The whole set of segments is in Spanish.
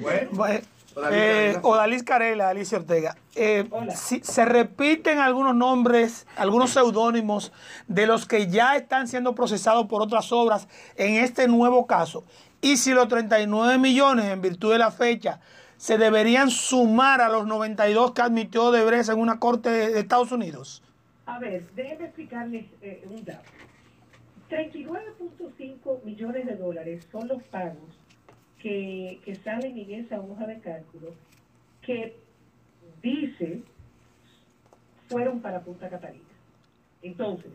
Bueno. Eh, Odalis Carela, Alicia Ortega. Eh, si, se repiten algunos nombres, algunos seudónimos de los que ya están siendo procesados por otras obras en este nuevo caso. Y si los 39 millones, en virtud de la fecha, se deberían sumar a los 92 que admitió Debrecht en una corte de, Estados Unidos. A ver, déjenme explicarles eh, un dato. 39.5 millones de dólares son los pagos que, salen en esa hoja de cálculo que dice fueron para Punta Catalina. Entonces,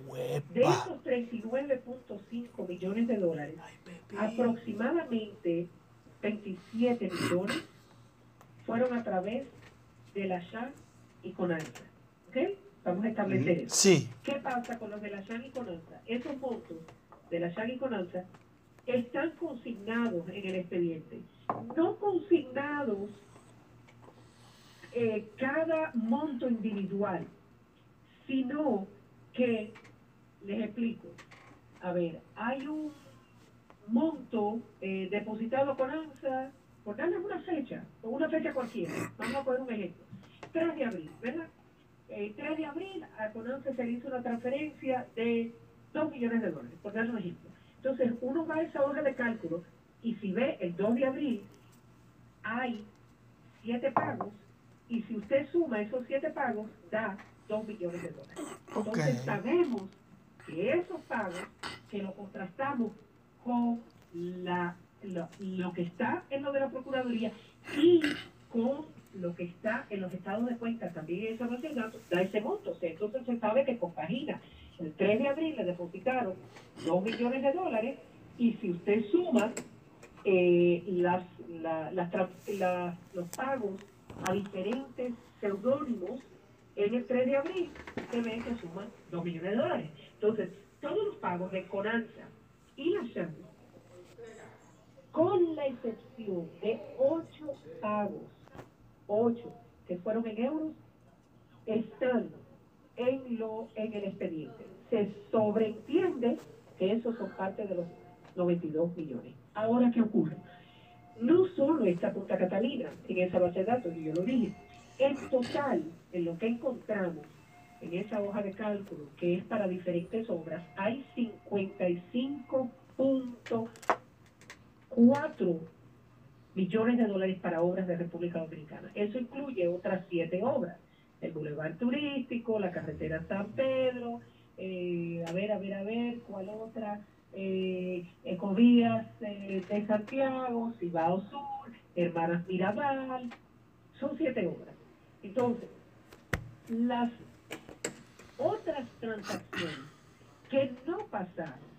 de esos 39.5 millones de dólares, aproximadamente 27 millones fueron a través de la SHAN y CONANSA. ¿Ok? Vamos a establecer eso. Sí. ¿Qué pasa con los de la SHAN y CONANSA? Esos montos de la SHAN y CONANSA están consignados en el expediente. No consignados eh, cada monto individual, sino que, les explico, a ver, hay un monto eh, depositado con ANSA, por darle una fecha, o una fecha cualquiera, vamos a poner un ejemplo, 3 de abril, ¿verdad? 3 eh, de abril a CONANSA se le hizo una transferencia de 2 millones de dólares, por darle un ejemplo. Entonces, uno va a esa hoja de cálculo y si ve el 2 de abril, hay 7 pagos y si usted suma esos 7 pagos, da 2 millones de dólares. Entonces, sabemos que esos pagos, que lo contrastamos con la, lo, que está en lo de la Procuraduría y con lo que está en los estados de cuenta también esa base de datos, da ese monto. entonces se sabe que compagina el 3 de abril le depositaron 2 millones de dólares y si usted suma eh, los pagos a diferentes seudónimos en el 3 de abril, usted ve que suman 2 millones de dólares. Entonces, todos los pagos de Conanza y la SHAN, con la excepción de 8 pagos, 8 que fueron en euros, están en, en el expediente. Se sobreentiende que esos son parte de los 92 millones. Ahora, ¿qué ocurre? No solo está Punta Catalina en esa base de datos, y yo lo dije, el total, en lo que encontramos en esa hoja de cálculo, que es para diferentes obras, hay 55.4 millones de dólares para obras de República Dominicana. Eso incluye otras siete obras el Boulevard Turístico, la carretera San Pedro, eh, a ver, a ver, a ver, ¿cuál otra? Eh, Ecovías eh, de Santiago, Cibao Sur, Hermanas Mirabal, son siete obras. Entonces, las otras transacciones que no pasaron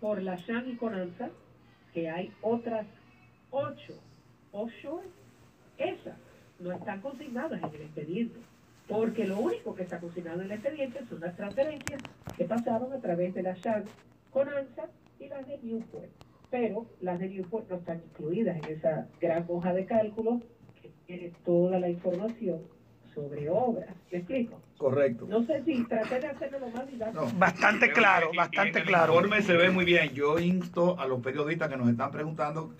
por la Shan y Conanza, que hay otras ocho offshore, esas no están consignadas en el expediente porque lo único que está cocinado en el expediente son las transferencias que pasaron a través de la SHAN con ANSA y las de Newport. Pero las de Newport no están incluidas en esa gran hoja de cálculo que tiene toda la información sobre obras. ¿Me explico? Correcto. No sé si traté de hacerlo lo más didáctico. Bastante claro, bastante claro. El informe se ve muy bien. Yo insto a los periodistas que nos están preguntando